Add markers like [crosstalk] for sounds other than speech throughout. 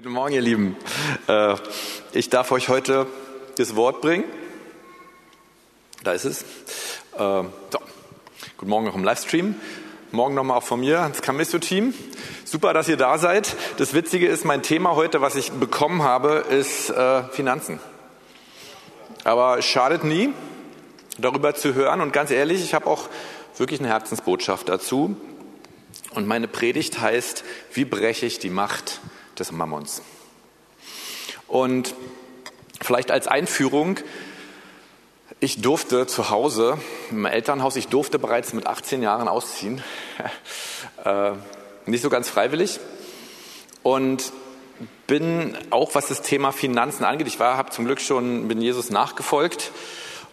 Guten Morgen, ihr Lieben. Äh, ich darf euch heute das Wort bringen. Da ist es. Äh, so. Guten Morgen auch im Livestream. Morgen nochmal auch von mir ans Camisso-Team. Super, dass ihr da seid. Das Witzige ist, mein Thema heute, was ich bekommen habe, ist äh, Finanzen. Aber es schadet nie, darüber zu hören. Und ganz ehrlich, ich habe auch wirklich eine Herzensbotschaft dazu. Und meine Predigt heißt, wie breche ich die Macht des Mammons? Und vielleicht als Einführung, ich durfte zu Hause, im Elternhaus, ich durfte bereits mit 18 Jahren ausziehen. [laughs] äh, nicht so ganz freiwillig. Und bin auch, was das Thema Finanzen angeht, ich war, habe zum Glück schon, bin Jesus nachgefolgt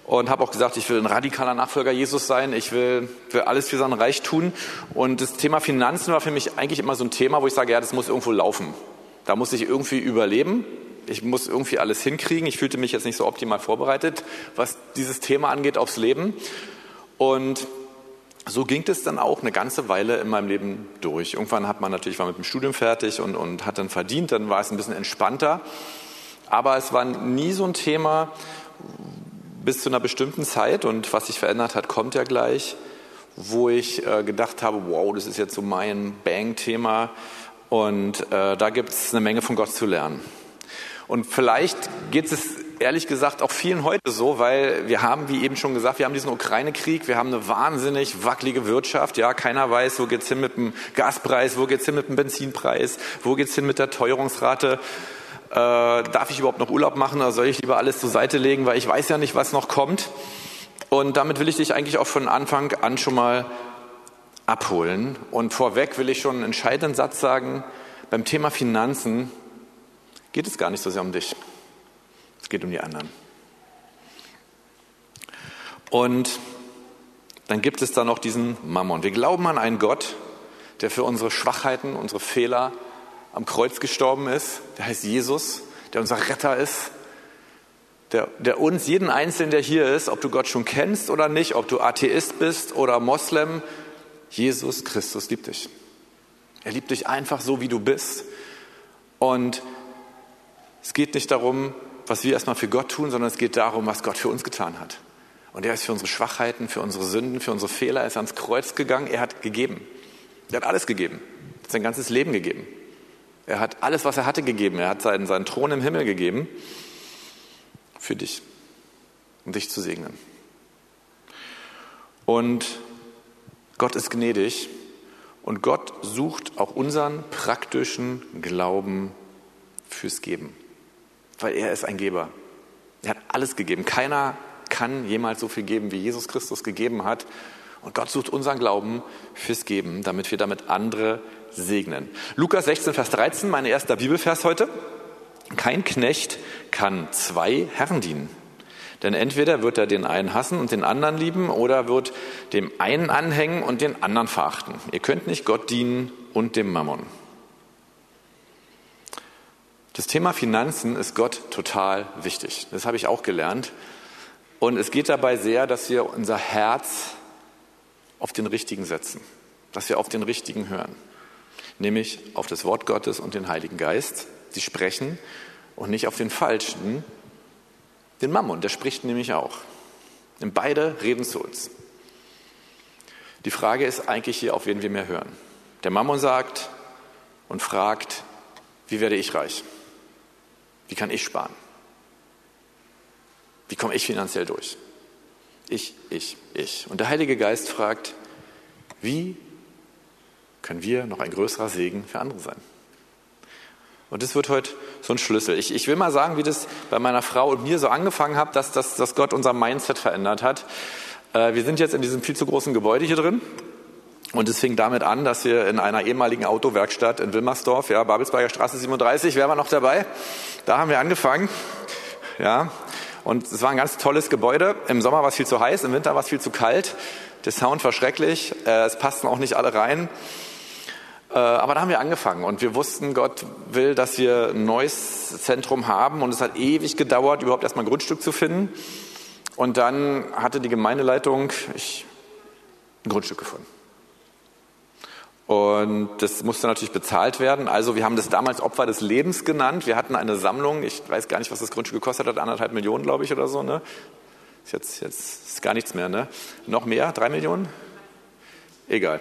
und habe auch gesagt, ich will ein radikaler Nachfolger Jesus sein, ich will, will alles für sein Reich tun. Und das Thema Finanzen war für mich eigentlich immer so ein Thema, wo ich sage, ja, das muss irgendwo laufen. Da muss ich irgendwie überleben. Ich muss irgendwie alles hinkriegen. Ich fühlte mich jetzt nicht so optimal vorbereitet, was dieses Thema angeht, aufs Leben. Und so ging es dann auch eine ganze Weile in meinem Leben durch. Irgendwann hat man natürlich war mit dem Studium fertig und, und hat dann verdient, dann war es ein bisschen entspannter. Aber es war nie so ein Thema, bis zu einer bestimmten Zeit und was sich verändert hat, kommt ja gleich, wo ich äh, gedacht habe, wow, das ist jetzt so mein Bang-Thema und äh, da gibt es eine Menge von Gott zu lernen. Und vielleicht geht es ehrlich gesagt auch vielen heute so, weil wir haben, wie eben schon gesagt, wir haben diesen Ukraine-Krieg, wir haben eine wahnsinnig wackelige Wirtschaft. Ja, keiner weiß, wo geht's hin mit dem Gaspreis, wo geht's hin mit dem Benzinpreis, wo geht's hin mit der Teuerungsrate. Äh, darf ich überhaupt noch Urlaub machen oder soll ich lieber alles zur Seite legen, weil ich weiß ja nicht, was noch kommt. Und damit will ich dich eigentlich auch von Anfang an schon mal abholen. Und vorweg will ich schon einen entscheidenden Satz sagen. Beim Thema Finanzen geht es gar nicht so sehr um dich. Es geht um die anderen. Und dann gibt es da noch diesen Mammon. Wir glauben an einen Gott, der für unsere Schwachheiten, unsere Fehler am Kreuz gestorben ist. Der heißt Jesus, der unser Retter ist, der, der uns, jeden Einzelnen, der hier ist, ob du Gott schon kennst oder nicht, ob du Atheist bist oder Moslem, Jesus Christus liebt dich. Er liebt dich einfach so, wie du bist. Und es geht nicht darum, was wir erstmal für Gott tun, sondern es geht darum, was Gott für uns getan hat. Und er ist für unsere Schwachheiten, für unsere Sünden, für unsere Fehler, er ist ans Kreuz gegangen, er hat gegeben. Er hat alles gegeben. Er hat sein ganzes Leben gegeben. Er hat alles, was er hatte, gegeben. Er hat seinen, seinen Thron im Himmel gegeben für dich, um dich zu segnen. Und Gott ist gnädig und Gott sucht auch unseren praktischen Glauben fürs Geben, weil er ist ein Geber. Er hat alles gegeben. Keiner kann jemals so viel geben, wie Jesus Christus gegeben hat. Und Gott sucht unseren Glauben fürs Geben, damit wir damit andere segnen. Lukas 16, Vers 13, mein erster Bibelvers heute. Kein Knecht kann zwei Herren dienen. Denn entweder wird er den einen hassen und den anderen lieben oder wird dem einen anhängen und den anderen verachten. Ihr könnt nicht Gott dienen und dem Mammon. Das Thema Finanzen ist Gott total wichtig. Das habe ich auch gelernt. Und es geht dabei sehr, dass wir unser Herz auf den Richtigen setzen, dass wir auf den Richtigen hören, nämlich auf das Wort Gottes und den Heiligen Geist. Sie sprechen und nicht auf den Falschen, den Mammon, der spricht nämlich auch. Und beide reden zu uns. Die Frage ist eigentlich hier, auf wen wir mehr hören. Der Mammon sagt und fragt, wie werde ich reich? Wie kann ich sparen? Wie komme ich finanziell durch? Ich, ich, ich. Und der Heilige Geist fragt, wie können wir noch ein größerer Segen für andere sein? Und das wird heute so ein Schlüssel. Ich, ich will mal sagen, wie das bei meiner Frau und mir so angefangen hat, dass, dass, dass Gott unser Mindset verändert hat. Äh, wir sind jetzt in diesem viel zu großen Gebäude hier drin. Und es fing damit an, dass wir in einer ehemaligen Autowerkstatt in Wilmersdorf, ja, Babelsberger Straße 37, wer war noch dabei? Da haben wir angefangen. Ja, und es war ein ganz tolles Gebäude. Im Sommer war es viel zu heiß, im Winter war es viel zu kalt. Der Sound war schrecklich. Äh, es passten auch nicht alle rein. Äh, aber da haben wir angefangen und wir wussten, Gott will, dass wir ein neues Zentrum haben und es hat ewig gedauert, überhaupt erstmal ein Grundstück zu finden. Und dann hatte die Gemeindeleitung ich, ein Grundstück gefunden. Und das musste natürlich bezahlt werden. Also wir haben das damals Opfer des Lebens genannt. Wir hatten eine Sammlung, ich weiß gar nicht, was das Grundstück gekostet hat, anderthalb Millionen, glaube ich, oder so. Ne? Ist jetzt, jetzt ist gar nichts mehr. Ne? Noch mehr? Drei Millionen? Egal.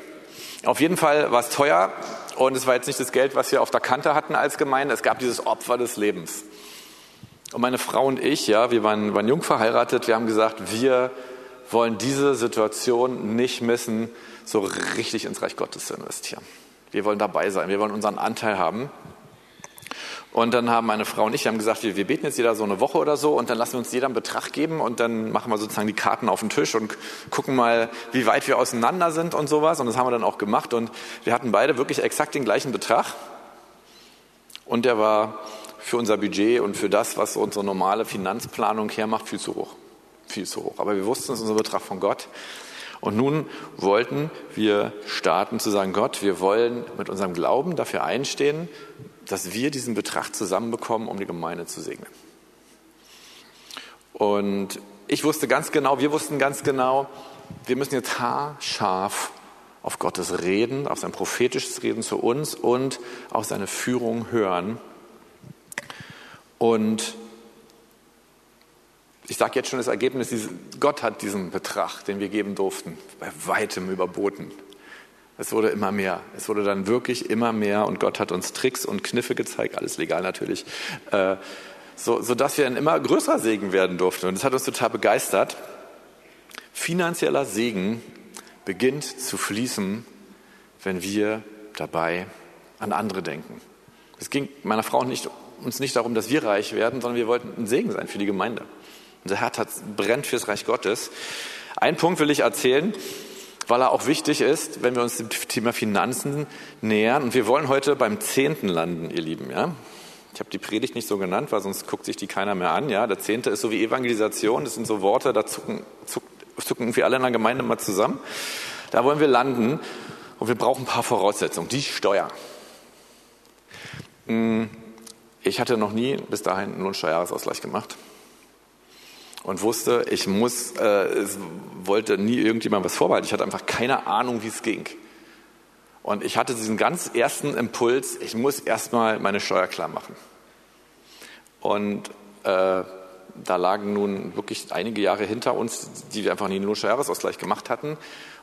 Auf jeden Fall war es teuer und es war jetzt nicht das Geld, was wir auf der Kante hatten als Gemeinde. Es gab dieses Opfer des Lebens. Und meine Frau und ich, ja, wir waren, waren jung verheiratet, wir haben gesagt, wir wollen diese Situation nicht missen, so richtig ins Reich Gottes zu investieren. Wir wollen dabei sein, wir wollen unseren Anteil haben. Und dann haben meine Frau und ich haben gesagt, wir, wir beten jetzt jeder so eine Woche oder so und dann lassen wir uns jeder einen Betrag geben und dann machen wir sozusagen die Karten auf den Tisch und gucken mal, wie weit wir auseinander sind und sowas. Und das haben wir dann auch gemacht und wir hatten beide wirklich exakt den gleichen Betrag. Und der war für unser Budget und für das, was unsere normale Finanzplanung hermacht, viel zu hoch. Viel zu hoch. Aber wir wussten, es ist unser Betrag von Gott. Und nun wollten wir starten zu sagen, Gott, wir wollen mit unserem Glauben dafür einstehen, dass wir diesen Betrag zusammenbekommen, um die Gemeinde zu segnen. Und ich wusste ganz genau, wir wussten ganz genau, wir müssen jetzt haarscharf auf Gottes Reden, auf sein prophetisches Reden zu uns und auf seine Führung hören. Und ich sage jetzt schon das Ergebnis, Gott hat diesen Betrag, den wir geben durften, bei weitem überboten. Es wurde immer mehr. Es wurde dann wirklich immer mehr und Gott hat uns Tricks und Kniffe gezeigt, alles legal natürlich, äh, so, sodass wir ein immer größerer Segen werden durften. Und das hat uns total begeistert. Finanzieller Segen beginnt zu fließen, wenn wir dabei an andere denken. Es ging meiner Frau nicht, uns nicht darum, dass wir reich werden, sondern wir wollten ein Segen sein für die Gemeinde. Unser Herz hat, brennt fürs Reich Gottes. Ein Punkt will ich erzählen, weil er auch wichtig ist, wenn wir uns dem Thema Finanzen nähern. Und wir wollen heute beim Zehnten landen, ihr Lieben. Ja? Ich habe die Predigt nicht so genannt, weil sonst guckt sich die keiner mehr an. Ja? Der Zehnte ist so wie Evangelisation. Das sind so Worte, da zucken, zucken, zucken irgendwie alle in der Gemeinde mal zusammen. Da wollen wir landen. Und wir brauchen ein paar Voraussetzungen. Die Steuer. Hm, ich hatte noch nie bis dahin einen Lohnsteuerjahresausgleich gemacht und wusste, ich muss, äh, es wollte nie irgendjemand was vorbehalten. Ich hatte einfach keine Ahnung, wie es ging. Und ich hatte diesen ganz ersten Impuls, ich muss erstmal meine Steuer klar machen. Und äh, da lagen nun wirklich einige Jahre hinter uns, die wir einfach nie einen Lohnsteuerjahresausgleich gemacht hatten.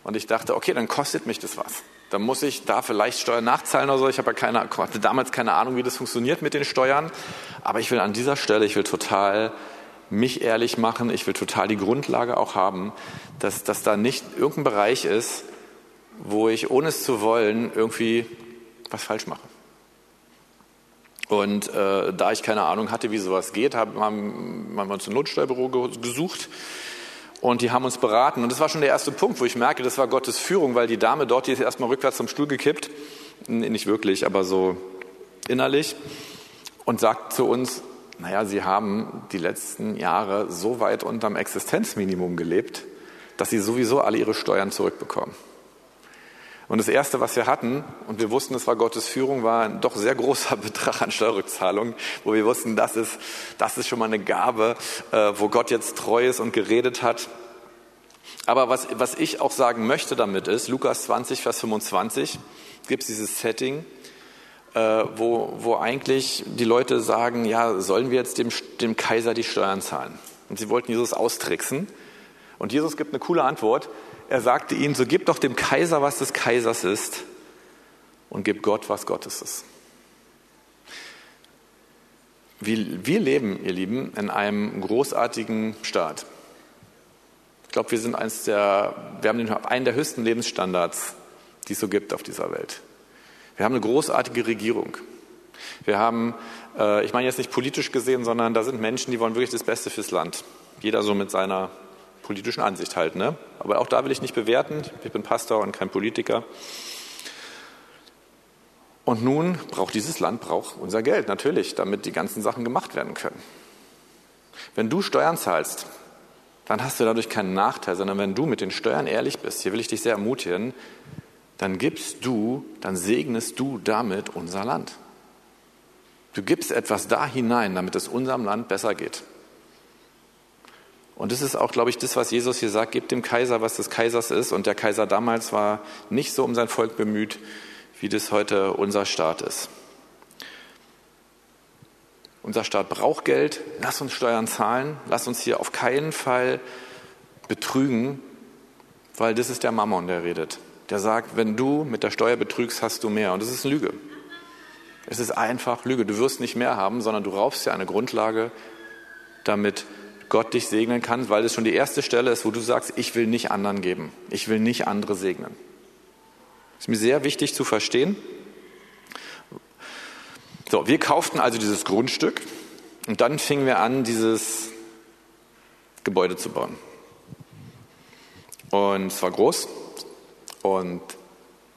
Und ich dachte, okay, dann kostet mich das was. Dann muss ich da vielleicht Steuern nachzahlen oder so. Ich habe ja keine, hatte damals keine Ahnung, wie das funktioniert mit den Steuern. Aber ich will an dieser Stelle, ich will total mich ehrlich machen, ich will total die Grundlage auch haben, dass, dass da nicht irgendein Bereich ist, wo ich ohne es zu wollen irgendwie was falsch mache. Und äh, da ich keine Ahnung hatte, wie sowas geht, haben, haben, haben wir uns ein Notsteuerbüro gesucht und die haben uns beraten. Und das war schon der erste Punkt, wo ich merke, das war Gottes Führung, weil die Dame dort, die ist erstmal rückwärts zum Stuhl gekippt, nicht wirklich, aber so innerlich, und sagt zu uns, naja, Sie haben die letzten Jahre so weit unterm Existenzminimum gelebt, dass Sie sowieso alle Ihre Steuern zurückbekommen. Und das Erste, was wir hatten, und wir wussten, es war Gottes Führung, war ein doch sehr großer [laughs] Betrag an Steuerrückzahlungen, wo wir wussten, das ist, das ist schon mal eine Gabe, äh, wo Gott jetzt treu ist und geredet hat. Aber was, was ich auch sagen möchte damit ist, Lukas 20, Vers 25, gibt es dieses Setting, äh, wo, wo eigentlich die Leute sagen, ja, sollen wir jetzt dem, dem Kaiser die Steuern zahlen? Und sie wollten Jesus austricksen. Und Jesus gibt eine coole Antwort. Er sagte ihnen, so gib doch dem Kaiser, was des Kaisers ist, und gib Gott, was Gottes ist. Wir leben, ihr Lieben, in einem großartigen Staat. Ich glaube, wir sind eins der, wir haben einen der höchsten Lebensstandards, die es so gibt auf dieser Welt. Wir haben eine großartige Regierung. Wir haben, äh, ich meine jetzt nicht politisch gesehen, sondern da sind Menschen, die wollen wirklich das Beste fürs Land. Jeder so mit seiner politischen Ansicht halt. Ne? Aber auch da will ich nicht bewerten. Ich bin Pastor und kein Politiker. Und nun braucht dieses Land braucht unser Geld natürlich, damit die ganzen Sachen gemacht werden können. Wenn du Steuern zahlst, dann hast du dadurch keinen Nachteil, sondern wenn du mit den Steuern ehrlich bist, hier will ich dich sehr ermutigen, dann gibst du, dann segnest du damit unser Land. Du gibst etwas da hinein, damit es unserem Land besser geht. Und das ist auch, glaube ich, das, was Jesus hier sagt, gebt dem Kaiser, was des Kaisers ist. Und der Kaiser damals war nicht so um sein Volk bemüht, wie das heute unser Staat ist. Unser Staat braucht Geld, lass uns Steuern zahlen, lass uns hier auf keinen Fall betrügen, weil das ist der Mammon, der redet. Der sagt, wenn du mit der Steuer betrügst, hast du mehr. Und das ist Lüge. Es ist einfach Lüge. Du wirst nicht mehr haben, sondern du raubst dir eine Grundlage, damit Gott dich segnen kann, weil es schon die erste Stelle ist, wo du sagst, ich will nicht anderen geben. Ich will nicht andere segnen. Das ist mir sehr wichtig zu verstehen. So, wir kauften also dieses Grundstück und dann fingen wir an, dieses Gebäude zu bauen. Und es war groß und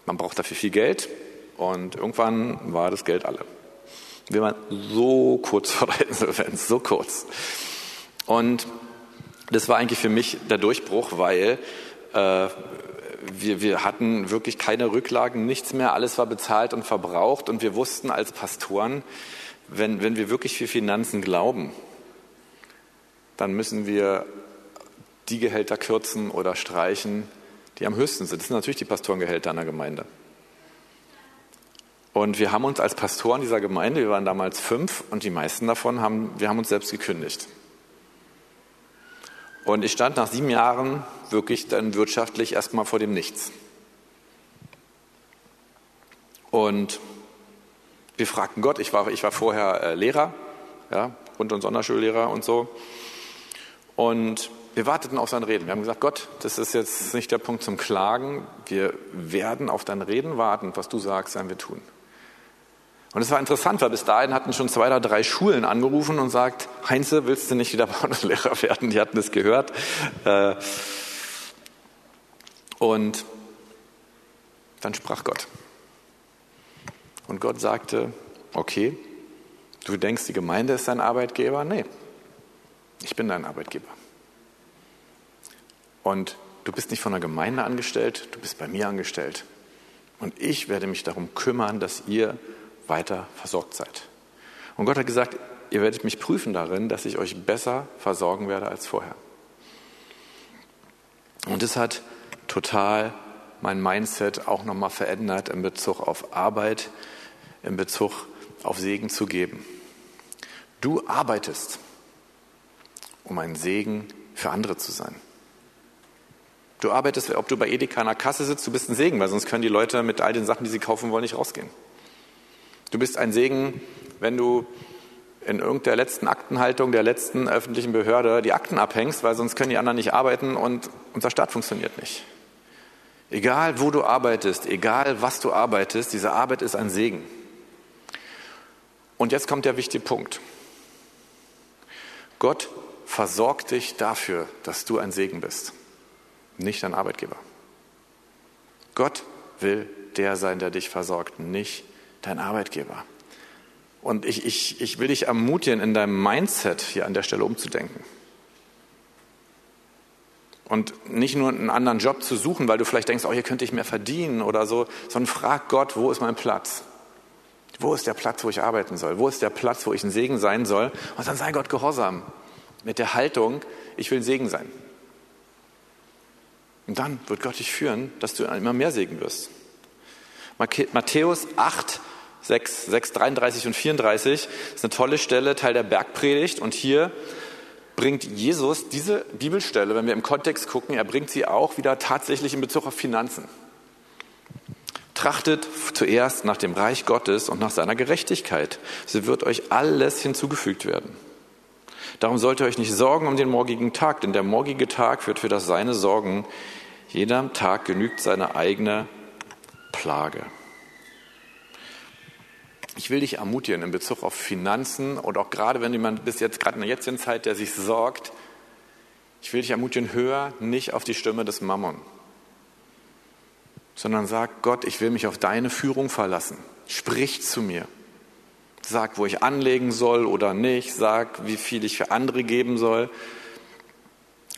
man braucht dafür viel Geld und irgendwann war das Geld alle. Wir waren so kurz [laughs] vor der Insolvenz, so kurz. Und das war eigentlich für mich der Durchbruch, weil äh, wir, wir hatten wirklich keine Rücklagen, nichts mehr, alles war bezahlt und verbraucht und wir wussten als Pastoren, wenn, wenn wir wirklich für Finanzen glauben, dann müssen wir die Gehälter kürzen oder streichen, die am höchsten sind. Das sind natürlich die Pastorengehälter einer Gemeinde. Und wir haben uns als Pastoren dieser Gemeinde, wir waren damals fünf und die meisten davon haben, wir haben uns selbst gekündigt. Und ich stand nach sieben Jahren wirklich dann wirtschaftlich erstmal vor dem Nichts. Und wir fragten Gott, ich war, ich war vorher äh, Lehrer, ja, Grund- und Sonderschullehrer und so. Und wir warteten auf sein Reden. Wir haben gesagt, Gott, das ist jetzt nicht der Punkt zum Klagen. Wir werden auf dein Reden warten. Was du sagst, werden wir tun. Und es war interessant, weil bis dahin hatten schon zwei oder drei Schulen angerufen und sagt, Heinze, willst du nicht wieder Bauernlehrer werden? Die hatten es gehört. Äh, und dann sprach Gott. Und Gott sagte, okay, du denkst, die Gemeinde ist dein Arbeitgeber? Nee, ich bin dein Arbeitgeber. Und du bist nicht von der Gemeinde angestellt, du bist bei mir angestellt. Und ich werde mich darum kümmern, dass ihr weiter versorgt seid. Und Gott hat gesagt, ihr werdet mich prüfen darin, dass ich euch besser versorgen werde als vorher. Und das hat total mein Mindset auch nochmal verändert in Bezug auf Arbeit, in Bezug auf Segen zu geben. Du arbeitest, um ein Segen für andere zu sein. Du arbeitest, ob du bei Edeka an der Kasse sitzt, du bist ein Segen, weil sonst können die Leute mit all den Sachen, die sie kaufen wollen, nicht rausgehen. Du bist ein Segen, wenn du in irgendeiner letzten Aktenhaltung der letzten öffentlichen Behörde die Akten abhängst, weil sonst können die anderen nicht arbeiten und unser Staat funktioniert nicht. Egal, wo du arbeitest, egal, was du arbeitest, diese Arbeit ist ein Segen. Und jetzt kommt der wichtige Punkt. Gott versorgt dich dafür, dass du ein Segen bist, nicht dein Arbeitgeber. Gott will der sein, der dich versorgt, nicht dein Arbeitgeber. Und ich, ich, ich will dich ermutigen, in deinem Mindset hier an der Stelle umzudenken. Und nicht nur einen anderen Job zu suchen, weil du vielleicht denkst, oh, hier könnte ich mehr verdienen oder so, sondern frag Gott, wo ist mein Platz? Wo ist der Platz, wo ich arbeiten soll? Wo ist der Platz, wo ich ein Segen sein soll? Und dann sei Gott gehorsam mit der Haltung, ich will ein Segen sein. Und dann wird Gott dich führen, dass du immer mehr Segen wirst. Matthäus 8, 6, 6, 33 und 34 ist eine tolle Stelle, Teil der Bergpredigt. Und hier bringt Jesus diese Bibelstelle, wenn wir im Kontext gucken, er bringt sie auch wieder tatsächlich in Bezug auf Finanzen. Trachtet zuerst nach dem Reich Gottes und nach seiner Gerechtigkeit. So wird euch alles hinzugefügt werden. Darum sollt ihr euch nicht sorgen um den morgigen Tag, denn der morgige Tag wird für das Seine sorgen. Jeder Tag genügt seine eigene Plage. Ich will dich ermutigen in Bezug auf Finanzen und auch gerade wenn jemand bis jetzt, gerade in der jetzigen Zeit, der sich sorgt, ich will dich ermutigen, hör nicht auf die Stimme des Mammon, sondern sag Gott, ich will mich auf deine Führung verlassen. Sprich zu mir. Sag, wo ich anlegen soll oder nicht. Sag, wie viel ich für andere geben soll.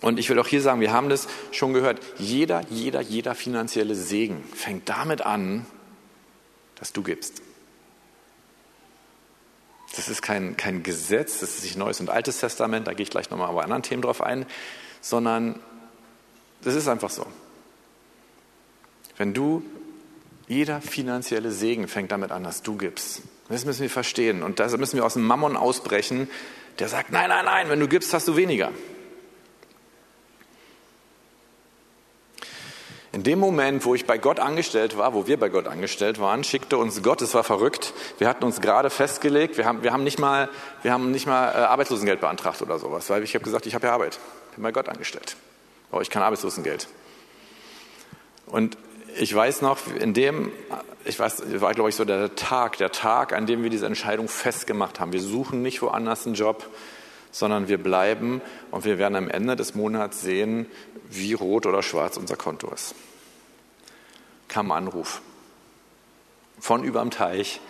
Und ich will auch hier sagen, wir haben das schon gehört. Jeder, jeder, jeder finanzielle Segen fängt damit an, dass du gibst. Das ist kein, kein Gesetz, das ist nicht Neues und Altes Testament, da gehe ich gleich nochmal bei anderen Themen drauf ein, sondern das ist einfach so. Wenn du Jeder finanzielle Segen fängt damit an, dass du gibst. Das müssen wir verstehen. Und da müssen wir aus dem Mammon ausbrechen, der sagt, nein, nein, nein, wenn du gibst, hast du weniger. In dem Moment, wo ich bei Gott angestellt war, wo wir bei Gott angestellt waren, schickte uns Gott, es war verrückt, wir hatten uns gerade festgelegt, wir haben, wir haben nicht mal, wir haben nicht mal äh, Arbeitslosengeld beantragt oder sowas, weil ich habe gesagt, ich habe ja Arbeit, bin bei Gott angestellt, brauche ich kein Arbeitslosengeld. Und ich weiß noch, in dem, ich weiß, war glaube ich so der Tag, der Tag, an dem wir diese Entscheidung festgemacht haben. Wir suchen nicht woanders einen Job, sondern wir bleiben und wir werden am Ende des Monats sehen, wie rot oder schwarz unser Konto ist. Kam ein Anruf von überm Teich.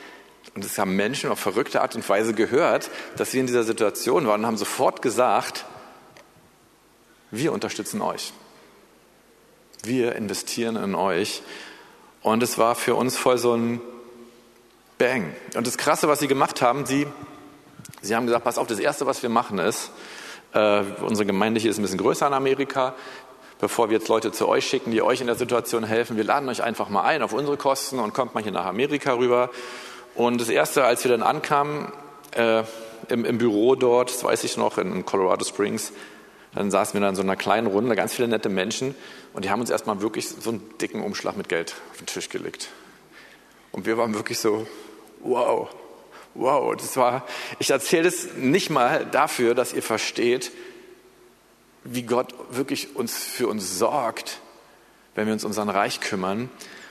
Und es haben Menschen auf verrückte Art und Weise gehört, dass wir in dieser Situation waren und haben sofort gesagt, wir unterstützen euch. Wir investieren in euch. Und es war für uns voll so ein Bang. Und das Krasse, was sie gemacht haben, sie, sie haben gesagt, pass auf, das Erste, was wir machen ist, äh, unsere Gemeinde hier ist ein bisschen größer in Amerika, bevor wir jetzt Leute zu euch schicken, die euch in der Situation helfen, wir laden euch einfach mal ein auf unsere Kosten und kommt mal hier nach Amerika rüber. Und das Erste, als wir dann ankamen, äh, im, im, Büro dort, das weiß ich noch, in Colorado Springs, dann saßen wir da in so einer kleinen Runde, ganz viele nette Menschen und die haben uns erstmal wirklich so einen dicken Umschlag mit Geld auf den Tisch gelegt. Und wir waren wirklich so, wow, wow, das war, ich erzähle das nicht mal dafür, dass ihr versteht, wie Gott wirklich uns für uns sorgt, wenn wir uns um sein Reich kümmern,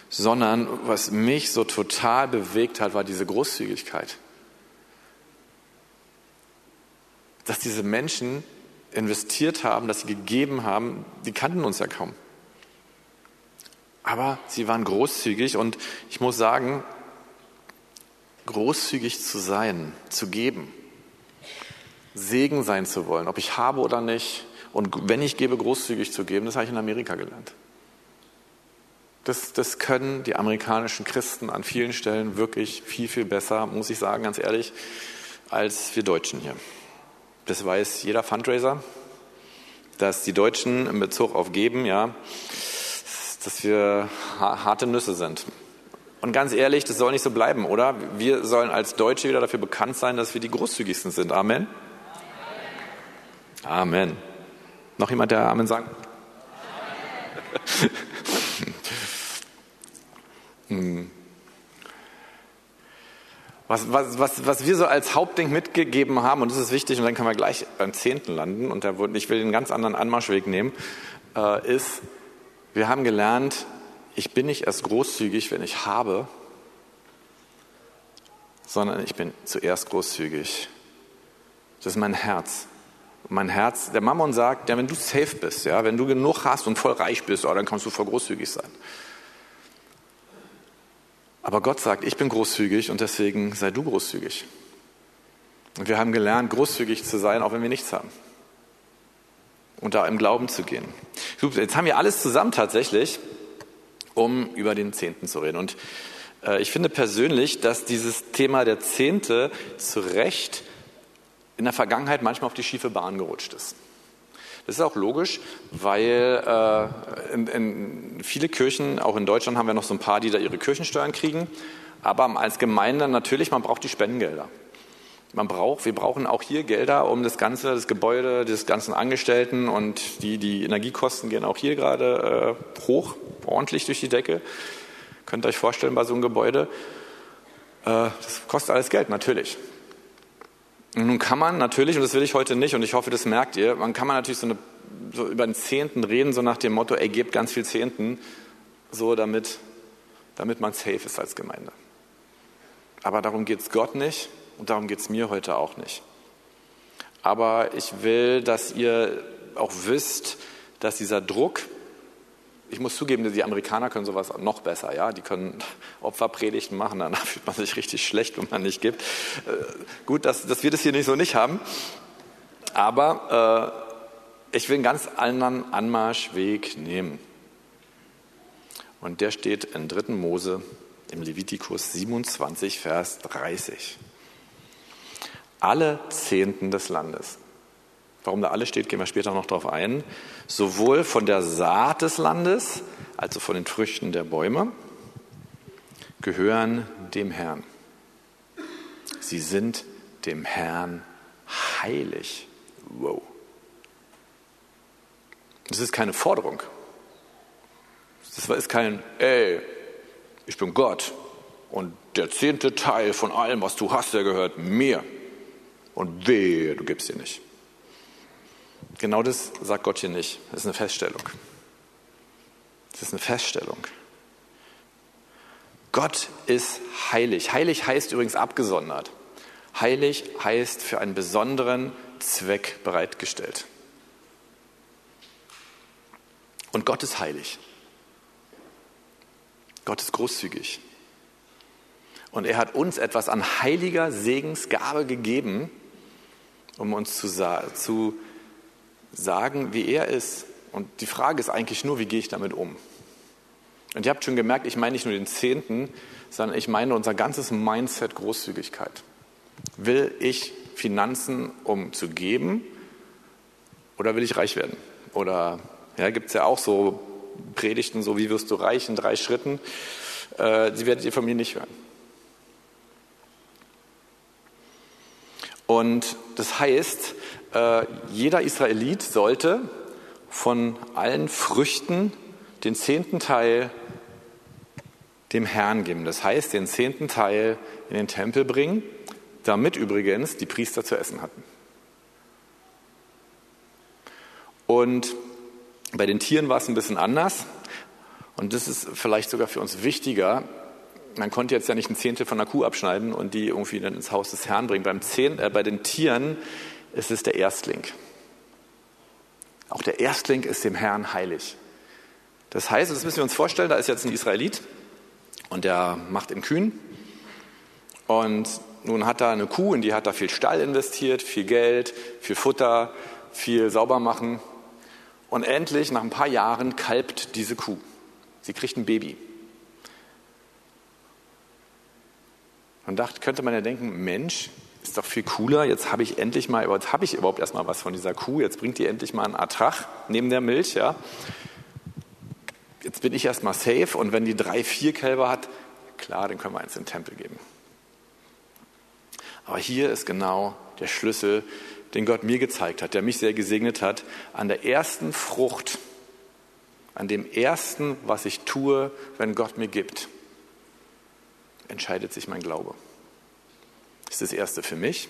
sondern was mich so total bewegt hat, war diese Großzügigkeit. Dass diese Menschen investiert haben, dass sie gegeben haben, die kannten uns ja kaum. Aber sie waren großzügig und ich muss sagen, großzügig zu sein, zu geben, Segen sein zu wollen, ob ich habe oder nicht, und wenn ich gebe, großzügig zu geben, das habe ich in Amerika gelernt. Das, das können die amerikanischen Christen an vielen Stellen wirklich viel, viel besser, muss ich sagen, ganz ehrlich, als wir Deutschen hier. Das weiß jeder Fundraiser, dass die Deutschen in Bezug auf Geben, ja, dass wir harte Nüsse sind. Und ganz ehrlich, das soll nicht so bleiben, oder? Wir sollen als Deutsche wieder dafür bekannt sein, dass wir die großzügigsten sind. Amen. Amen. Noch jemand, der Amen sagt? [laughs] Hm. Was, was, was, was wir so als Hauptding mitgegeben haben, und das ist wichtig, und dann können wir gleich beim Zehnten landen, und da, ich will einen ganz anderen Anmarschweg nehmen, äh, ist, wir haben gelernt, ich bin nicht erst großzügig, wenn ich habe, sondern ich bin zuerst großzügig. Das ist mein Herz. mein Herz, der Mammon sagt, ja, wenn du safe bist, ja, wenn du genug hast und voll reich bist, oh, dann kannst du voll großzügig sein. Aber Gott sagt, ich bin großzügig und deswegen sei du großzügig. Und wir haben gelernt, großzügig zu sein, auch wenn wir nichts haben. Und da im Glauben zu gehen. Jetzt haben wir alles zusammen tatsächlich, um über den Zehnten zu reden. Und äh, ich finde persönlich, dass dieses Thema der Zehnte zu Recht in der Vergangenheit manchmal auf die schiefe Bahn gerutscht ist. Das ist auch logisch, weil äh, in, in viele Kirchen, auch in Deutschland haben wir noch so ein paar, die da ihre Kirchensteuern kriegen. Aber als Gemeinde natürlich, man braucht die Spendengelder. Man braucht, wir brauchen auch hier Gelder, um das ganze, das Gebäude, des ganzen Angestellten und die, die Energiekosten gehen auch hier gerade äh, hoch, ordentlich durch die Decke. Könnt ihr euch vorstellen bei so einem Gebäude. Äh, das kostet alles Geld, natürlich. Nun kann man natürlich, und das will ich heute nicht, und ich hoffe, das merkt ihr, man kann man natürlich so, eine, so über den Zehnten reden, so nach dem Motto, ey, gebt ganz viel Zehnten, so damit, damit man safe ist als Gemeinde. Aber darum geht es Gott nicht und darum geht es mir heute auch nicht. Aber ich will, dass ihr auch wisst, dass dieser Druck, ich muss zugeben, die Amerikaner können sowas noch besser, ja. Die können [laughs] Opferpredigten machen, danach [laughs] fühlt man sich richtig schlecht, wenn man nicht gibt. Äh, gut, dass, dass wir das hier nicht so nicht haben. Aber äh, ich will einen ganz anderen Anmarschweg nehmen. Und der steht in 3. Mose im Levitikus 27, Vers 30. Alle Zehnten des Landes Warum da alles steht, gehen wir später noch darauf ein. Sowohl von der Saat des Landes, also von den Früchten der Bäume, gehören dem Herrn. Sie sind dem Herrn heilig. Wow. Das ist keine Forderung. Das ist kein, ey, ich bin Gott und der zehnte Teil von allem, was du hast, der gehört mir. Und wehe, du gibst dir nicht. Genau das sagt Gott hier nicht. Das ist eine Feststellung. Das ist eine Feststellung. Gott ist heilig. Heilig heißt übrigens abgesondert. Heilig heißt für einen besonderen Zweck bereitgestellt. Und Gott ist heilig. Gott ist großzügig. Und er hat uns etwas an heiliger Segensgabe gegeben, um uns zu, zu sagen, wie er ist. Und die Frage ist eigentlich nur, wie gehe ich damit um? Und ihr habt schon gemerkt, ich meine nicht nur den Zehnten, sondern ich meine unser ganzes Mindset Großzügigkeit. Will ich Finanzen, um zu geben, oder will ich reich werden? Oder ja, gibt es ja auch so Predigten, so wie wirst du reich in drei Schritten. Äh, die werdet ihr von mir nicht hören. Und das heißt, äh, jeder Israelit sollte von allen Früchten den zehnten Teil dem Herrn geben. Das heißt, den zehnten Teil in den Tempel bringen, damit übrigens die Priester zu essen hatten. Und bei den Tieren war es ein bisschen anders. Und das ist vielleicht sogar für uns wichtiger. Man konnte jetzt ja nicht ein Zehntel von einer Kuh abschneiden und die irgendwie dann ins Haus des Herrn bringen. Beim Zehn, äh, bei den Tieren ist es der Erstling. Auch der Erstling ist dem Herrn heilig. Das heißt, das müssen wir uns vorstellen, da ist jetzt ein Israelit und der macht in Kühen. Und nun hat er eine Kuh, in die hat er viel Stall investiert, viel Geld, viel Futter, viel Saubermachen. Und endlich, nach ein paar Jahren, kalbt diese Kuh. Sie kriegt ein Baby. Und dachte, könnte man ja denken, Mensch, ist doch viel cooler, jetzt habe ich endlich mal, jetzt habe ich überhaupt erstmal was von dieser Kuh, jetzt bringt die endlich mal einen Ertrag neben der Milch, ja. Jetzt bin ich erstmal safe und wenn die drei, vier Kälber hat, klar, dann können wir eins in den Tempel geben. Aber hier ist genau der Schlüssel, den Gott mir gezeigt hat, der mich sehr gesegnet hat, an der ersten Frucht, an dem ersten, was ich tue, wenn Gott mir gibt, entscheidet sich mein Glaube. Ist das erste für mich,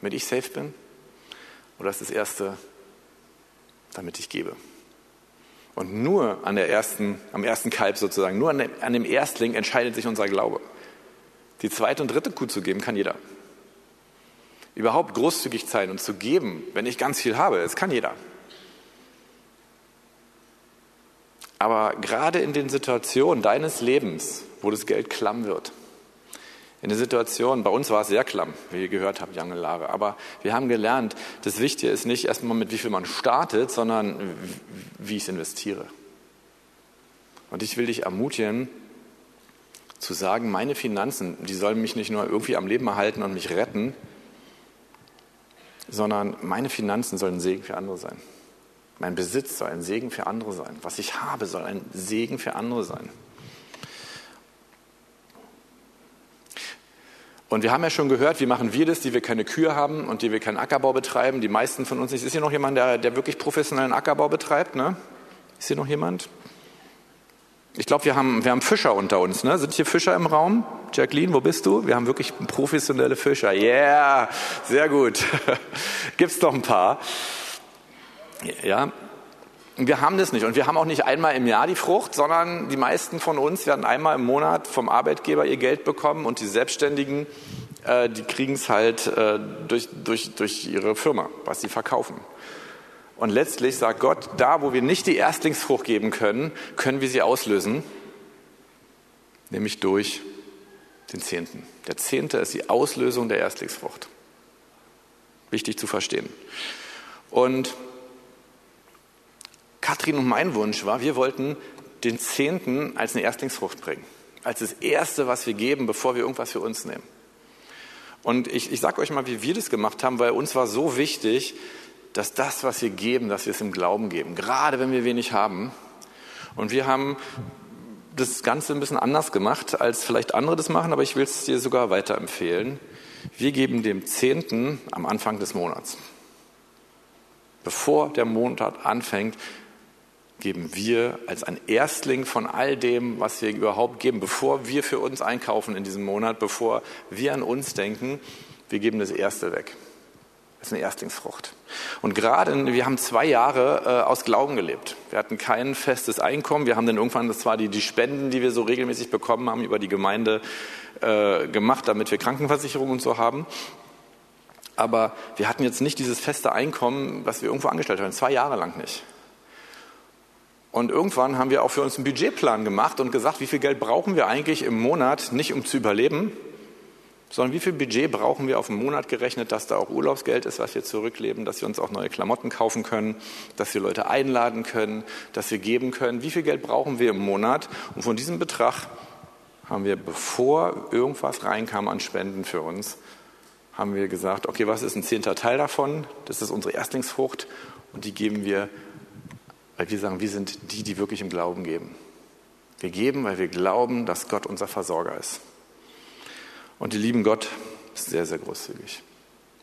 damit ich safe bin? Oder ist das erste, damit ich gebe? Und nur an der ersten, am ersten Kalb sozusagen, nur an dem, an dem Erstling entscheidet sich unser Glaube. Die zweite und dritte Kuh zu geben, kann jeder. Überhaupt großzügig sein und zu geben, wenn ich ganz viel habe, das kann jeder. Aber gerade in den Situationen deines Lebens, wo das Geld klamm wird, in der Situation, bei uns war es sehr klamm, wie ihr gehört habt, Jange Lare, aber wir haben gelernt, das Wichtige ist nicht erstmal mit wie viel man startet, sondern wie ich es investiere. Und ich will dich ermutigen, zu sagen, meine Finanzen, die sollen mich nicht nur irgendwie am Leben erhalten und mich retten, sondern meine Finanzen sollen ein Segen für andere sein. Mein Besitz soll ein Segen für andere sein. Was ich habe, soll ein Segen für andere sein. Und wir haben ja schon gehört, wie machen wir das, die wir keine Kühe haben und die wir keinen Ackerbau betreiben. Die meisten von uns nicht. Ist hier noch jemand, der, der wirklich professionellen Ackerbau betreibt? Ne? Ist hier noch jemand? Ich glaube, wir haben, wir haben Fischer unter uns. Ne? Sind hier Fischer im Raum? Jacqueline, wo bist du? Wir haben wirklich professionelle Fischer. Yeah, sehr gut. [laughs] Gibt's doch ein paar. Ja, wir haben das nicht. Und wir haben auch nicht einmal im Jahr die Frucht, sondern die meisten von uns werden einmal im Monat vom Arbeitgeber ihr Geld bekommen und die Selbstständigen, äh, die kriegen es halt äh, durch, durch, durch ihre Firma, was sie verkaufen. Und letztlich sagt Gott, da wo wir nicht die Erstlingsfrucht geben können, können wir sie auslösen, nämlich durch den Zehnten. Der Zehnte ist die Auslösung der Erstlingsfrucht. Wichtig zu verstehen. Und Katrin und mein Wunsch war, wir wollten den Zehnten als eine Erstlingsfrucht bringen. Als das Erste, was wir geben, bevor wir irgendwas für uns nehmen. Und ich, ich sage euch mal, wie wir das gemacht haben, weil uns war so wichtig, dass das, was wir geben, dass wir es im Glauben geben. Gerade wenn wir wenig haben. Und wir haben das Ganze ein bisschen anders gemacht, als vielleicht andere das machen, aber ich will es dir sogar weiterempfehlen. Wir geben dem Zehnten am Anfang des Monats. Bevor der Monat anfängt, geben wir als ein Erstling von all dem, was wir überhaupt geben, bevor wir für uns einkaufen in diesem Monat, bevor wir an uns denken, wir geben das Erste weg. Das ist eine Erstlingsfrucht. Und gerade, wir haben zwei Jahre äh, aus Glauben gelebt. Wir hatten kein festes Einkommen. Wir haben dann irgendwann, das war die, die Spenden, die wir so regelmäßig bekommen haben, über die Gemeinde äh, gemacht, damit wir Krankenversicherung und so haben. Aber wir hatten jetzt nicht dieses feste Einkommen, was wir irgendwo angestellt haben. Zwei Jahre lang nicht. Und irgendwann haben wir auch für uns einen Budgetplan gemacht und gesagt, wie viel Geld brauchen wir eigentlich im Monat, nicht um zu überleben, sondern wie viel Budget brauchen wir auf den Monat gerechnet, dass da auch Urlaubsgeld ist, was wir zurückleben, dass wir uns auch neue Klamotten kaufen können, dass wir Leute einladen können, dass wir geben können. Wie viel Geld brauchen wir im Monat? Und von diesem Betrag haben wir, bevor irgendwas reinkam an Spenden für uns, haben wir gesagt, okay, was ist ein zehnter Teil davon? Das ist unsere Erstlingsfrucht und die geben wir weil wir sagen, wir sind die, die wirklich im Glauben geben. Wir geben, weil wir glauben, dass Gott unser Versorger ist. Und die lieben Gott ist sehr, sehr großzügig.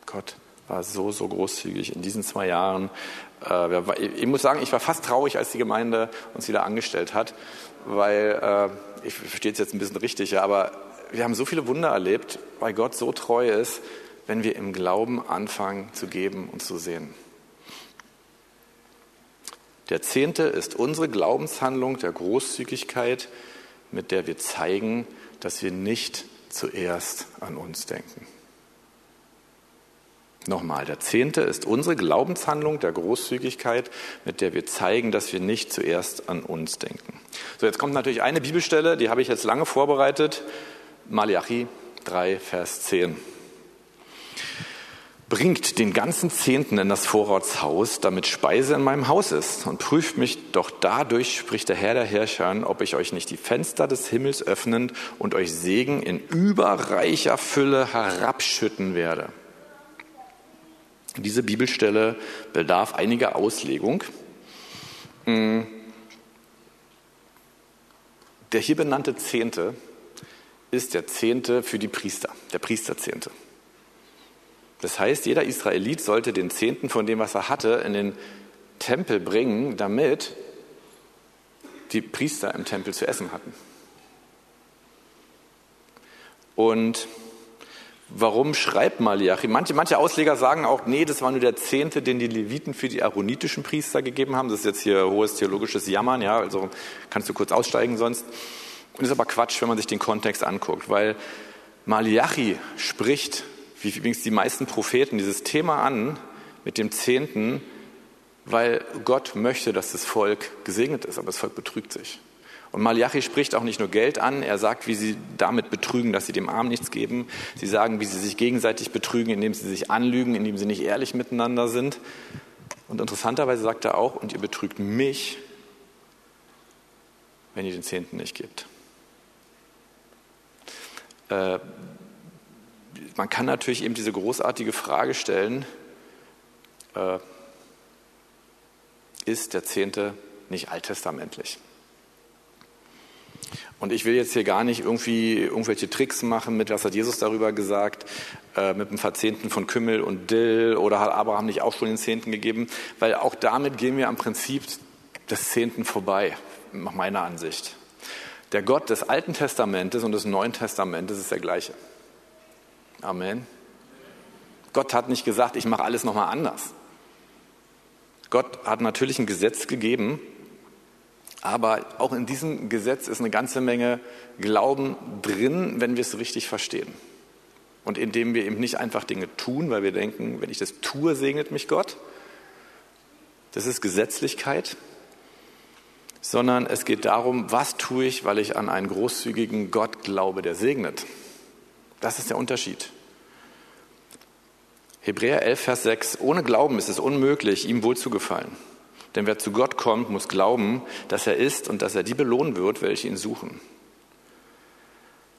Gott war so, so großzügig in diesen zwei Jahren. Äh, ich muss sagen, ich war fast traurig, als die Gemeinde uns wieder angestellt hat, weil, äh, ich verstehe es jetzt ein bisschen richtig, aber wir haben so viele Wunder erlebt, weil Gott so treu ist, wenn wir im Glauben anfangen zu geben und zu sehen. Der Zehnte ist unsere Glaubenshandlung der Großzügigkeit, mit der wir zeigen, dass wir nicht zuerst an uns denken. Nochmal, der Zehnte ist unsere Glaubenshandlung der Großzügigkeit, mit der wir zeigen, dass wir nicht zuerst an uns denken. So, jetzt kommt natürlich eine Bibelstelle, die habe ich jetzt lange vorbereitet. Malachi 3, Vers 10. Bringt den ganzen Zehnten in das Vorratshaus, damit Speise in meinem Haus ist, und prüft mich doch dadurch, spricht der Herr der Herrscher, ob ich euch nicht die Fenster des Himmels öffnen und euch Segen in überreicher Fülle herabschütten werde. Diese Bibelstelle bedarf einiger Auslegung. Hm. Der hier benannte Zehnte ist der Zehnte für die Priester, der Priesterzehnte. Das heißt, jeder Israelit sollte den Zehnten von dem, was er hatte, in den Tempel bringen, damit die Priester im Tempel zu essen hatten. Und warum schreibt Malachi? Manche, manche Ausleger sagen auch, nee, das war nur der Zehnte, den die Leviten für die aaronitischen Priester gegeben haben. Das ist jetzt hier hohes theologisches Jammern, ja, also kannst du kurz aussteigen sonst. Und ist aber Quatsch, wenn man sich den Kontext anguckt, weil Malachi spricht wie übrigens die meisten Propheten, dieses Thema an mit dem Zehnten, weil Gott möchte, dass das Volk gesegnet ist, aber das Volk betrügt sich. Und Malachi spricht auch nicht nur Geld an, er sagt, wie sie damit betrügen, dass sie dem Arm nichts geben. Sie sagen, wie sie sich gegenseitig betrügen, indem sie sich anlügen, indem sie nicht ehrlich miteinander sind. Und interessanterweise sagt er auch, und ihr betrügt mich, wenn ihr den Zehnten nicht gebt. Man kann natürlich eben diese großartige Frage stellen, äh, ist der Zehnte nicht alttestamentlich? Und ich will jetzt hier gar nicht irgendwie irgendwelche Tricks machen mit, was hat Jesus darüber gesagt, äh, mit dem Verzehnten von Kümmel und Dill oder hat Abraham nicht auch schon den Zehnten gegeben, weil auch damit gehen wir am Prinzip des Zehnten vorbei, nach meiner Ansicht. Der Gott des Alten Testamentes und des Neuen Testamentes ist der gleiche. Amen. Gott hat nicht gesagt, ich mache alles nochmal anders. Gott hat natürlich ein Gesetz gegeben, aber auch in diesem Gesetz ist eine ganze Menge Glauben drin, wenn wir es richtig verstehen. Und indem wir eben nicht einfach Dinge tun, weil wir denken, wenn ich das tue, segnet mich Gott. Das ist Gesetzlichkeit. Sondern es geht darum, was tue ich, weil ich an einen großzügigen Gott glaube, der segnet. Das ist der Unterschied. Hebräer 11, Vers 6. Ohne Glauben ist es unmöglich, ihm wohlzugefallen. Denn wer zu Gott kommt, muss glauben, dass er ist und dass er die belohnen wird, welche ihn suchen.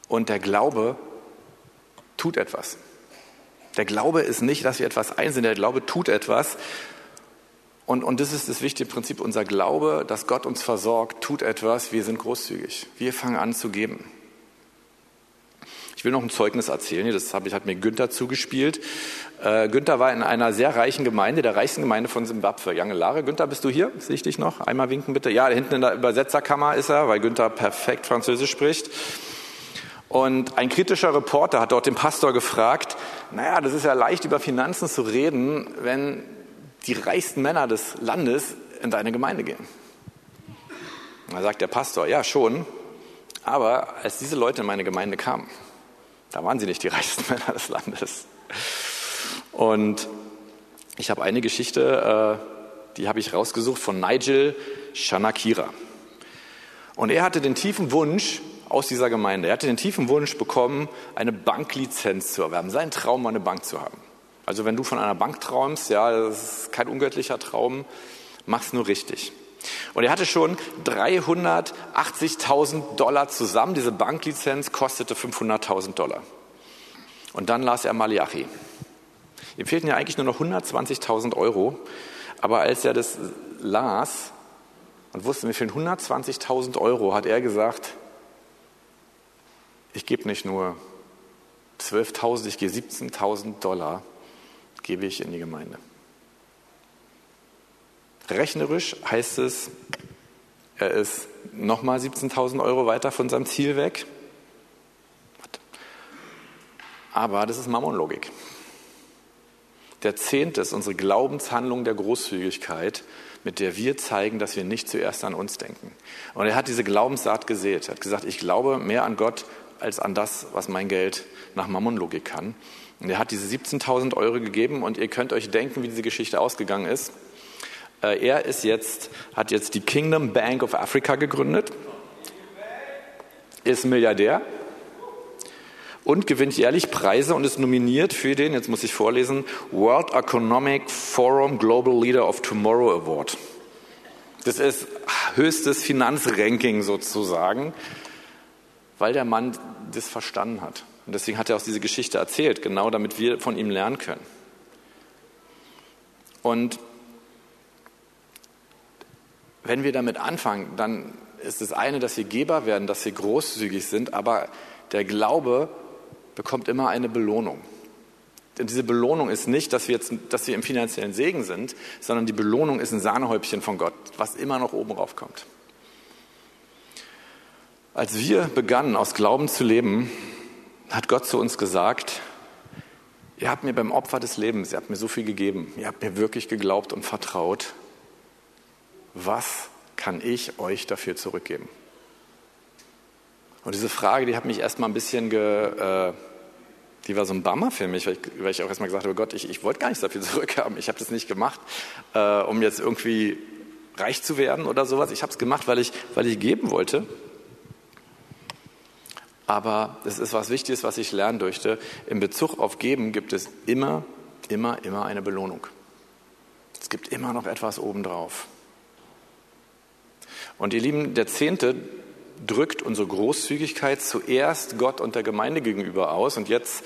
Und der Glaube tut etwas. Der Glaube ist nicht, dass wir etwas einsehen, der Glaube tut etwas. Und, und das ist das wichtige Prinzip. Unser Glaube, dass Gott uns versorgt, tut etwas. Wir sind großzügig. Wir fangen an zu geben. Ich will noch ein Zeugnis erzählen. Das hat mir Günther zugespielt. Äh, Günther war in einer sehr reichen Gemeinde, der reichsten Gemeinde von Simbabwe. Jangelare. Günther, bist du hier? Sehe ich dich noch? Einmal winken bitte. Ja, hinten in der Übersetzerkammer ist er, weil Günther perfekt Französisch spricht. Und ein kritischer Reporter hat dort den Pastor gefragt, naja, das ist ja leicht über Finanzen zu reden, wenn die reichsten Männer des Landes in deine Gemeinde gehen. Da sagt der Pastor, ja schon, aber als diese Leute in meine Gemeinde kamen, da waren sie nicht die [laughs] reichsten Männer des Landes. Und ich habe eine Geschichte, äh, die habe ich rausgesucht von Nigel Shanakira. Und er hatte den tiefen Wunsch aus dieser Gemeinde, er hatte den tiefen Wunsch bekommen, eine Banklizenz zu erwerben. Sein Traum eine Bank zu haben. Also wenn du von einer Bank träumst, ja, das ist kein ungöttlicher Traum, mach's nur richtig. Und er hatte schon 380.000 Dollar zusammen. Diese Banklizenz kostete 500.000 Dollar. Und dann las er Malachi. Ihm fehlten ja eigentlich nur noch 120.000 Euro. Aber als er das las und wusste, mir fehlen 120.000 Euro, hat er gesagt, ich gebe nicht nur 12.000, ich gebe 17.000 Dollar gebe ich in die Gemeinde. Rechnerisch heißt es, er ist nochmal 17.000 Euro weiter von seinem Ziel weg. Aber das ist Mammonlogik. Der Zehnte ist unsere Glaubenshandlung der Großzügigkeit, mit der wir zeigen, dass wir nicht zuerst an uns denken. Und er hat diese Glaubenssaat gesät. Er hat gesagt, ich glaube mehr an Gott als an das, was mein Geld nach Mammonlogik kann. Und er hat diese 17.000 Euro gegeben und ihr könnt euch denken, wie diese Geschichte ausgegangen ist. Äh, er ist jetzt, hat jetzt die Kingdom Bank of Africa gegründet, ist Milliardär und gewinnt jährlich Preise und ist nominiert für den, jetzt muss ich vorlesen, World Economic Forum Global Leader of Tomorrow Award. Das ist höchstes Finanzranking sozusagen, weil der Mann das verstanden hat. Und deswegen hat er auch diese Geschichte erzählt, genau damit wir von ihm lernen können. Und wenn wir damit anfangen, dann ist das eine, dass wir Geber werden, dass wir großzügig sind, aber der Glaube bekommt immer eine Belohnung. Denn diese Belohnung ist nicht, dass wir, jetzt, dass wir im finanziellen Segen sind, sondern die Belohnung ist ein Sahnehäubchen von Gott, was immer noch oben rauf kommt. Als wir begannen, aus Glauben zu leben, hat Gott zu uns gesagt, ihr habt mir beim Opfer des Lebens, ihr habt mir so viel gegeben, ihr habt mir wirklich geglaubt und vertraut. Was kann ich euch dafür zurückgeben? Und diese Frage, die hat mich erstmal ein bisschen, ge, äh, die war so ein Bummer für mich, weil ich, weil ich auch erstmal gesagt habe, Gott, ich, ich wollte gar nichts dafür [laughs] zurückhaben. Ich habe das nicht gemacht, äh, um jetzt irgendwie reich zu werden oder sowas. Ich habe es gemacht, weil ich, weil ich geben wollte. Aber es ist was Wichtiges, was ich lernen durfte. In Bezug auf Geben gibt es immer, immer, immer eine Belohnung. Es gibt immer noch etwas obendrauf. Und ihr Lieben, der Zehnte drückt unsere Großzügigkeit zuerst Gott und der Gemeinde gegenüber aus. Und jetzt,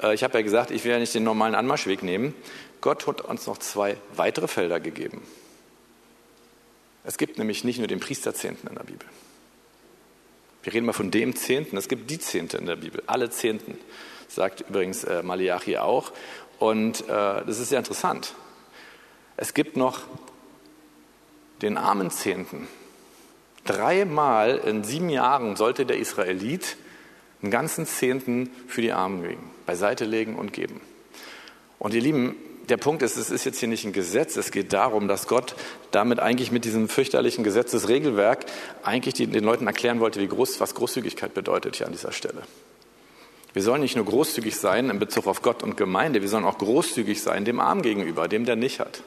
äh, ich habe ja gesagt, ich will ja nicht den normalen Anmarschweg nehmen. Gott hat uns noch zwei weitere Felder gegeben. Es gibt nämlich nicht nur den Priesterzehnten in der Bibel. Wir reden mal von dem Zehnten. Es gibt die Zehnte in der Bibel, alle Zehnten, sagt übrigens äh, Malachi auch. Und äh, das ist sehr interessant. Es gibt noch den armen Zehnten. Dreimal in sieben Jahren sollte der Israelit einen ganzen Zehnten für die Armen legen, beiseite legen und geben. Und ihr Lieben, der Punkt ist, es ist jetzt hier nicht ein Gesetz, es geht darum, dass Gott damit eigentlich mit diesem fürchterlichen Gesetzesregelwerk eigentlich den Leuten erklären wollte, wie groß, was Großzügigkeit bedeutet hier an dieser Stelle. Wir sollen nicht nur großzügig sein in Bezug auf Gott und Gemeinde, wir sollen auch großzügig sein dem Arm gegenüber, dem, der nicht hat.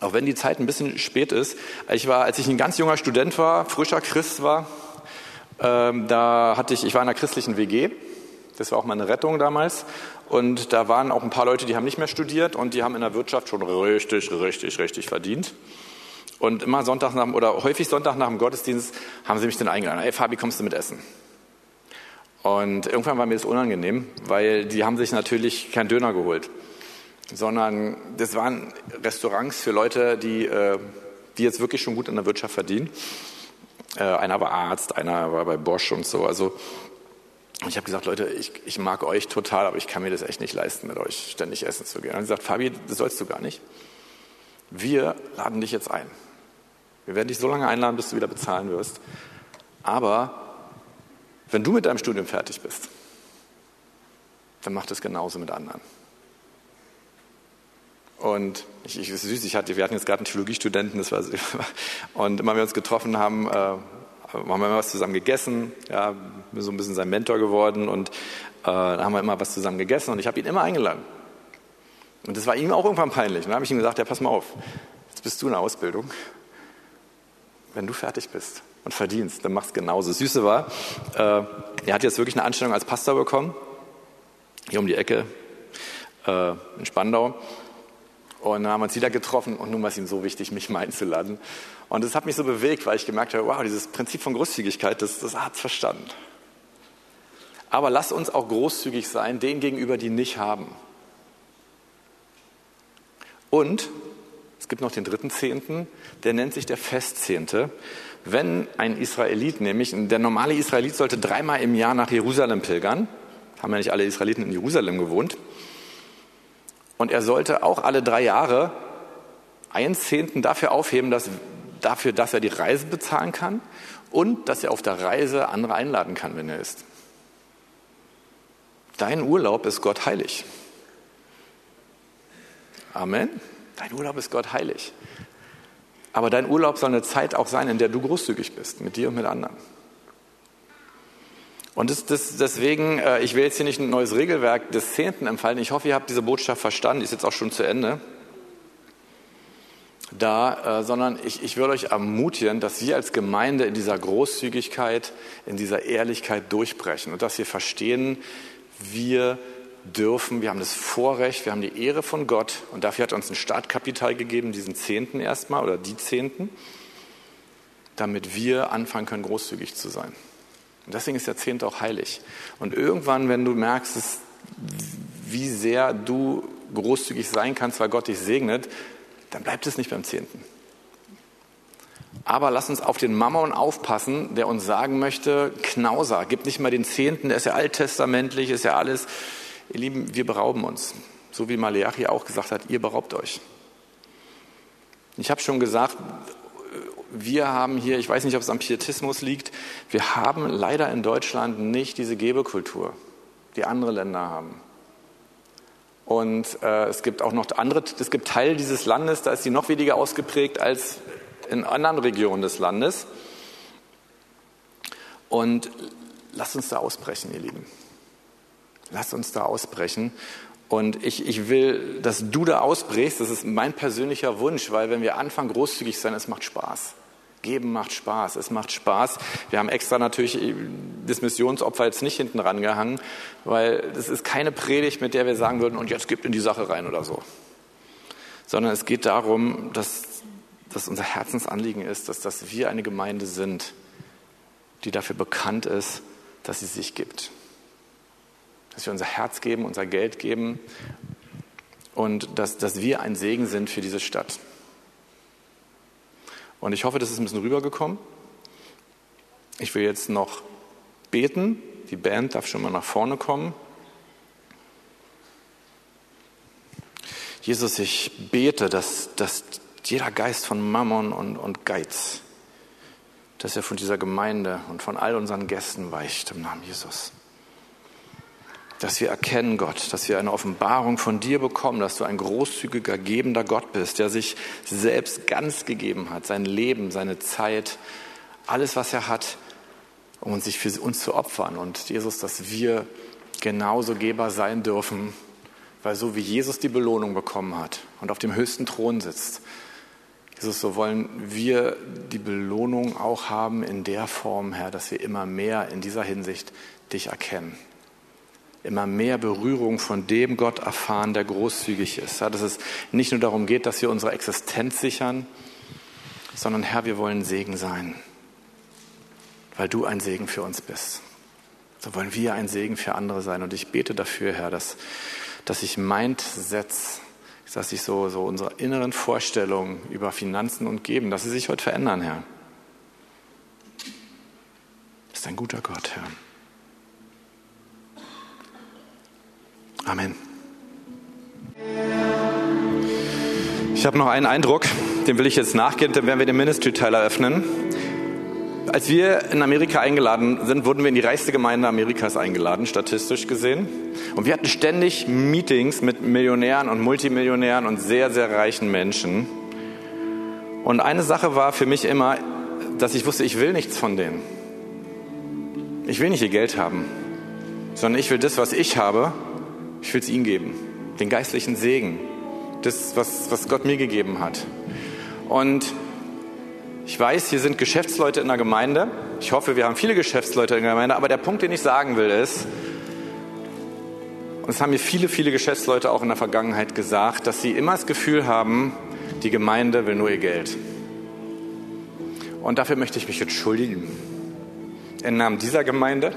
Auch wenn die Zeit ein bisschen spät ist. Ich war, als ich ein ganz junger Student war, frischer Christ war, ähm, da hatte ich, ich war in einer christlichen WG das war auch meine Rettung damals. Und da waren auch ein paar Leute, die haben nicht mehr studiert und die haben in der Wirtschaft schon richtig, richtig, richtig verdient. Und immer Sonntag nach, oder häufig Sonntag nach dem Gottesdienst haben sie mich dann eingeladen. Hey Fabi, kommst du mit essen? Und irgendwann war mir das unangenehm, weil die haben sich natürlich keinen Döner geholt. Sondern das waren Restaurants für Leute, die, äh, die jetzt wirklich schon gut in der Wirtschaft verdienen. Äh, einer war Arzt, einer war bei Bosch und so. Also ich habe gesagt, Leute, ich, ich mag euch total, aber ich kann mir das echt nicht leisten, mit euch ständig essen zu gehen. Und hat gesagt, Fabi, das sollst du gar nicht. Wir laden dich jetzt ein. Wir werden dich so lange einladen, bis du wieder bezahlen wirst. Aber wenn du mit deinem Studium fertig bist, dann mach das genauso mit anderen. Und ich, ich, süß, ich hatte, wir hatten jetzt gerade einen Theologiestudenten, das war, [laughs] und immer wenn wir uns getroffen haben, äh, haben wir immer was zusammen gegessen, ja, bin so ein bisschen sein Mentor geworden und äh, haben wir immer was zusammen gegessen und ich habe ihn immer eingeladen. Und das war ihm auch irgendwann peinlich. Und dann habe ich ihm gesagt, ja, pass mal auf, jetzt bist du in der Ausbildung. Wenn du fertig bist und verdienst, dann mach's genauso. Das Süße war, äh, er hat jetzt wirklich eine Anstellung als Pastor bekommen, hier um die Ecke äh, in Spandau. Und dann haben wir uns wieder getroffen und nun war es ihm so wichtig, mich mal einzuladen. Und das hat mich so bewegt, weil ich gemerkt habe, wow, dieses Prinzip von Großzügigkeit, das, das hat verstanden. Aber lass uns auch großzügig sein, denen gegenüber, die nicht haben. Und es gibt noch den dritten Zehnten, der nennt sich der Festzehnte. Wenn ein Israelit, nämlich der normale Israelit sollte dreimal im Jahr nach Jerusalem pilgern, haben ja nicht alle Israeliten in Jerusalem gewohnt, und er sollte auch alle drei Jahre einen Zehnten dafür aufheben, dass, dafür, dass er die Reise bezahlen kann und dass er auf der Reise andere einladen kann, wenn er ist. Dein Urlaub ist Gott heilig. Amen. Dein Urlaub ist Gott heilig. Aber dein Urlaub soll eine Zeit auch sein, in der du großzügig bist, mit dir und mit anderen. Und das, das, deswegen, äh, ich will jetzt hier nicht ein neues Regelwerk des Zehnten empfallen. Ich hoffe, ihr habt diese Botschaft verstanden. Die ist jetzt auch schon zu Ende. Da, äh, sondern ich, ich würde euch ermutigen, dass wir als Gemeinde in dieser Großzügigkeit, in dieser Ehrlichkeit durchbrechen und dass wir verstehen, wir dürfen, wir haben das Vorrecht, wir haben die Ehre von Gott und dafür hat uns ein Startkapital gegeben, diesen Zehnten erstmal oder die Zehnten, damit wir anfangen können, großzügig zu sein. Und deswegen ist der Zehnte auch heilig. Und irgendwann, wenn du merkst, wie sehr du großzügig sein kannst, weil Gott dich segnet, dann bleibt es nicht beim Zehnten. Aber lass uns auf den Mammon aufpassen, der uns sagen möchte, Knauser, gib nicht mal den Zehnten, der ist ja alttestamentlich, ist ja alles. Ihr Lieben, wir berauben uns. So wie Maleachi auch gesagt hat, ihr beraubt euch. Ich habe schon gesagt, wir haben hier, ich weiß nicht, ob es am Pietismus liegt, wir haben leider in Deutschland nicht diese Gebekultur, die andere Länder haben. Und äh, es gibt auch noch andere, es gibt Teile dieses Landes, da ist sie noch weniger ausgeprägt als in anderen Regionen des Landes. Und lasst uns da ausbrechen, ihr Lieben. Lasst uns da ausbrechen. Und ich, ich will, dass du da ausbrichst, das ist mein persönlicher Wunsch, weil wenn wir anfangen, großzügig sein, es macht Spaß. Geben macht Spaß, es macht Spaß. Wir haben extra natürlich das Missionsopfer jetzt nicht hinten rangehangen, weil das ist keine Predigt, mit der wir sagen würden, und jetzt gibt in die Sache rein oder so. Sondern es geht darum, dass, dass unser Herzensanliegen ist, dass, dass wir eine Gemeinde sind, die dafür bekannt ist, dass sie sich gibt. Dass wir unser Herz geben, unser Geld geben und dass, dass wir ein Segen sind für diese Stadt. Und ich hoffe, das ist ein bisschen rübergekommen. Ich will jetzt noch beten. Die Band darf schon mal nach vorne kommen. Jesus, ich bete, dass, dass jeder Geist von Mammon und, und Geiz, dass er von dieser Gemeinde und von all unseren Gästen weicht im Namen Jesus dass wir erkennen, Gott, dass wir eine Offenbarung von dir bekommen, dass du ein großzügiger, gebender Gott bist, der sich selbst ganz gegeben hat, sein Leben, seine Zeit, alles, was er hat, um sich für uns zu opfern. Und Jesus, dass wir genauso Geber sein dürfen, weil so wie Jesus die Belohnung bekommen hat und auf dem höchsten Thron sitzt, Jesus, so wollen wir die Belohnung auch haben in der Form, Herr, dass wir immer mehr in dieser Hinsicht dich erkennen immer mehr Berührung von dem Gott erfahren, der großzügig ist. dass es nicht nur darum geht, dass wir unsere Existenz sichern, sondern Herr, wir wollen Segen sein, weil du ein Segen für uns bist. So wollen wir ein Segen für andere sein. Und ich bete dafür, Herr, dass, dass sich Mindsetz dass sich so, so unsere inneren Vorstellungen über Finanzen und Geben, dass sie sich heute verändern, Herr. Das ist ein guter Gott, Herr. Amen. Ich habe noch einen Eindruck, dem will ich jetzt nachgehen, dann werden wir den Ministry-Teil eröffnen. Als wir in Amerika eingeladen sind, wurden wir in die reichste Gemeinde Amerikas eingeladen, statistisch gesehen. Und wir hatten ständig Meetings mit Millionären und Multimillionären und sehr, sehr reichen Menschen. Und eine Sache war für mich immer, dass ich wusste, ich will nichts von denen. Ich will nicht ihr Geld haben, sondern ich will das, was ich habe, ich will es ihnen geben. Den geistlichen Segen. Das, was, was Gott mir gegeben hat. Und ich weiß, hier sind Geschäftsleute in der Gemeinde. Ich hoffe, wir haben viele Geschäftsleute in der Gemeinde. Aber der Punkt, den ich sagen will, ist, und es haben mir viele, viele Geschäftsleute auch in der Vergangenheit gesagt, dass sie immer das Gefühl haben, die Gemeinde will nur ihr Geld. Und dafür möchte ich mich entschuldigen. Im Namen dieser Gemeinde,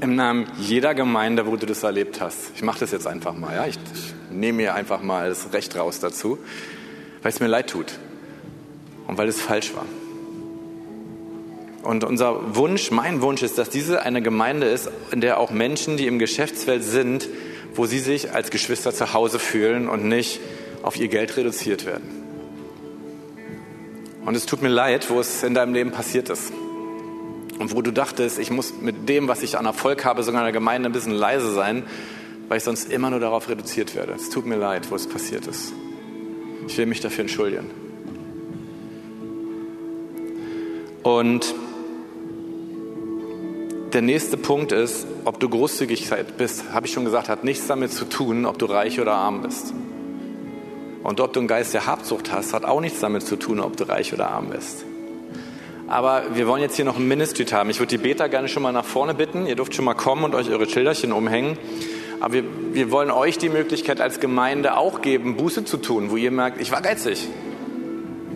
im Namen jeder Gemeinde, wo du das erlebt hast. Ich mache das jetzt einfach mal. Ja? Ich, ich nehme mir einfach mal das Recht raus dazu, weil es mir leid tut und weil es falsch war. Und unser Wunsch, mein Wunsch ist, dass diese eine Gemeinde ist, in der auch Menschen, die im Geschäftsfeld sind, wo sie sich als Geschwister zu Hause fühlen und nicht auf ihr Geld reduziert werden. Und es tut mir leid, wo es in deinem Leben passiert ist. Und wo du dachtest, ich muss mit dem, was ich an Erfolg habe, sogar in der Gemeinde ein bisschen leise sein, weil ich sonst immer nur darauf reduziert werde. Es tut mir leid, wo es passiert ist. Ich will mich dafür entschuldigen. Und der nächste Punkt ist, ob du großzügig bist, habe ich schon gesagt, hat nichts damit zu tun, ob du reich oder arm bist. Und ob du einen Geist der Habsucht hast, hat auch nichts damit zu tun, ob du reich oder arm bist. Aber wir wollen jetzt hier noch ein Ministry haben. Ich würde die Beta gerne schon mal nach vorne bitten. Ihr dürft schon mal kommen und euch eure Schilderchen umhängen. Aber wir, wir wollen euch die Möglichkeit als Gemeinde auch geben, Buße zu tun, wo ihr merkt, ich war geizig.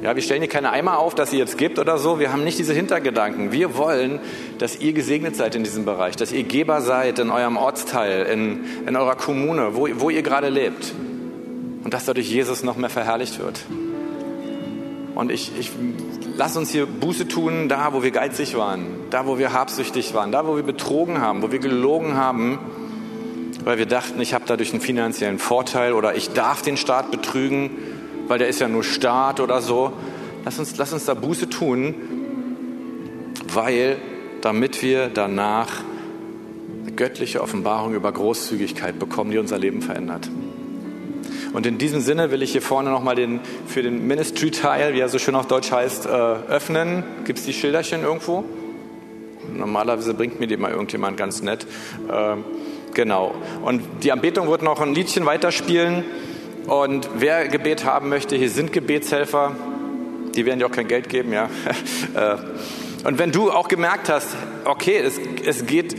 Ja, wir stellen hier keine Eimer auf, dass ihr jetzt gebt oder so. Wir haben nicht diese Hintergedanken. Wir wollen, dass ihr gesegnet seid in diesem Bereich, dass ihr Geber seid in eurem Ortsteil, in, in eurer Kommune, wo, wo ihr gerade lebt. Und dass dadurch Jesus noch mehr verherrlicht wird. Und ich, ich lass uns hier Buße tun, da wo wir geizig waren, da wo wir habsüchtig waren, da wo wir betrogen haben, wo wir gelogen haben, weil wir dachten, ich habe dadurch einen finanziellen Vorteil oder ich darf den Staat betrügen weil der ist ja nur Staat oder so. Lass uns, lass uns da Buße tun, weil damit wir danach eine göttliche Offenbarung über Großzügigkeit bekommen, die unser Leben verändert. Und in diesem Sinne will ich hier vorne nochmal den, für den Ministry-Teil, wie er so schön auf Deutsch heißt, äh, öffnen. Gibt es die Schilderchen irgendwo? Normalerweise bringt mir die mal irgendjemand ganz nett. Äh, genau. Und die Anbetung wird noch ein Liedchen weiterspielen. Und wer Gebet haben möchte, hier sind Gebetshelfer, die werden dir auch kein Geld geben, ja. [laughs] Äh, und wenn du auch gemerkt hast, okay, es, es geht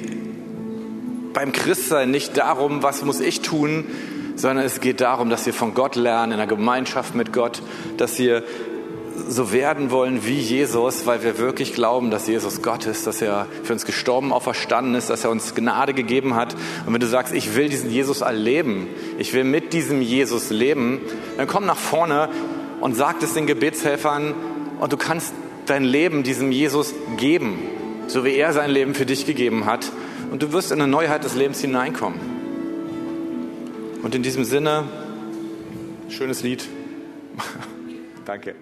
beim Christsein nicht darum, was muss ich tun, sondern es geht darum, dass wir von Gott lernen, in der Gemeinschaft mit Gott, dass wir so werden wollen wie Jesus, weil wir wirklich glauben, dass Jesus Gott ist, dass er für uns gestorben, auferstanden ist, dass er uns Gnade gegeben hat. Und wenn du sagst, ich will diesen Jesus erleben, ich will mit diesem Jesus leben, dann komm nach vorne und sag es den Gebetshelfern und du kannst dein Leben diesem Jesus geben, so wie er sein Leben für dich gegeben hat. Und du wirst in eine Neuheit des Lebens hineinkommen. Und in diesem Sinne, schönes Lied. [laughs] Danke.